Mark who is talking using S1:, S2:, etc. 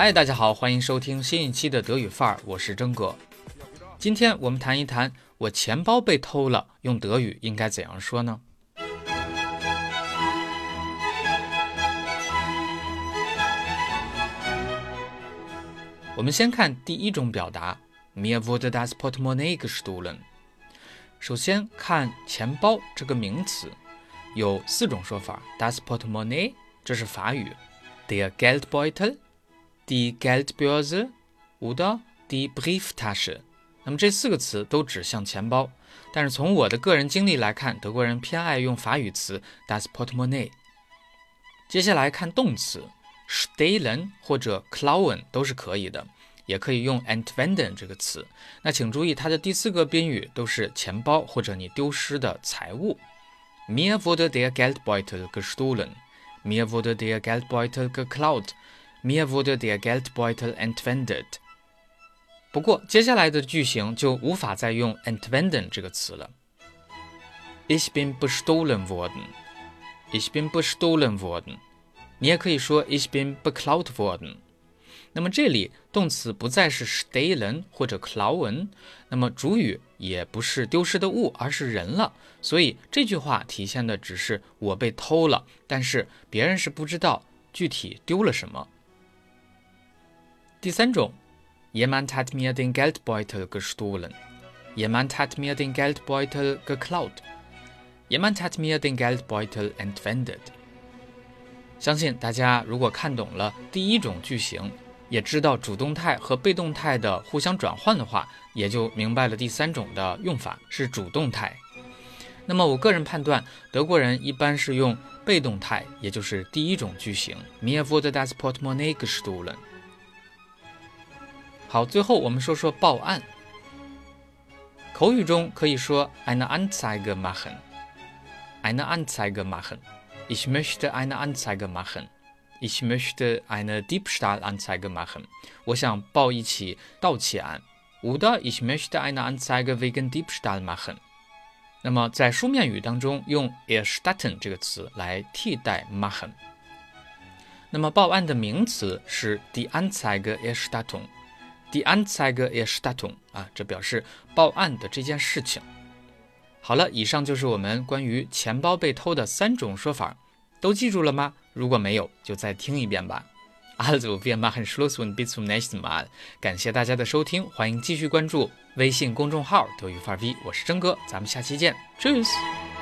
S1: 嗨，大家好，欢迎收听新一期的德语范儿，我是真哥。今天我们谈一谈，我钱包被偷了，用德语应该怎样说呢？我们先看第一种表达，mir wurde das Portemonnaie gestohlen。首先看钱包这个名词，有四种说法。das Portemonnaie 这是法语，der die Geldbörse oder die Brieftasche。那么这四个词都指向钱包，但是从我的个人经历来看，德国人偏爱用法语词 das Portemonnaie。接下来看动词。s t e l e n 或者 klauen 都是可以的，也可以用 entwenden 这个词。那请注意，它的第四个宾语都是钱包或者你丢失的财物。Mir wurde der Geldbeutel gestohlen. Mir wurde der Geldbeutel geklaut. Mir wurde der Geldbeutel entwendet. 不过接下来的句型就无法再用 entwenden 这个词了。Ich bin bestohlen worden. Ich bin bestohlen worden. 你也可以说 ich bin beklaut worden。那么这里动词不再是 stehlen 或者 klauen，那么主语也不是丢失的物，而是人了。所以这句话体现的只是我被偷了，但是别人是不知道具体丢了什么。第三种，jemand hat mir den Geldbeutel gestohlen，jemand hat mir den Geldbeutel geklaut，jemand hat mir den Geldbeutel entwendet。相信大家如果看懂了第一种句型，也知道主动态和被动态的互相转换的话，也就明白了第三种的用法是主动态。那么我个人判断，德国人一般是用被动态，也就是第一种句型。Mir wurde das Portemonnaie gestohlen。好，最后我们说说报案。口语中可以说 eine Anzeige machen，eine Anzeige machen。Ich möchte eine Anzeige machen. Ich möchte eine Diebstahlanzeige machen. 我想报一起盗窃案。Oder ich möchte eine Anzeige wegen Diebstahl machen. 那么在书面语当中，用 erstatten 这个词来替代 machen。那么报案的名词是 die Anzeige Erstattung。Die Anzeige Erstattung 啊，这表示报案的这件事情。好了，以上就是我们关于钱包被偷的三种说法，都记住了吗？如果没有，就再听一遍吧。Also wir machen Schluss und bis zum nächsten Mal。感谢大家的收听，欢迎继续关注微信公众号“德语范儿 V”，我是真哥，咱们下期见，Tschüss。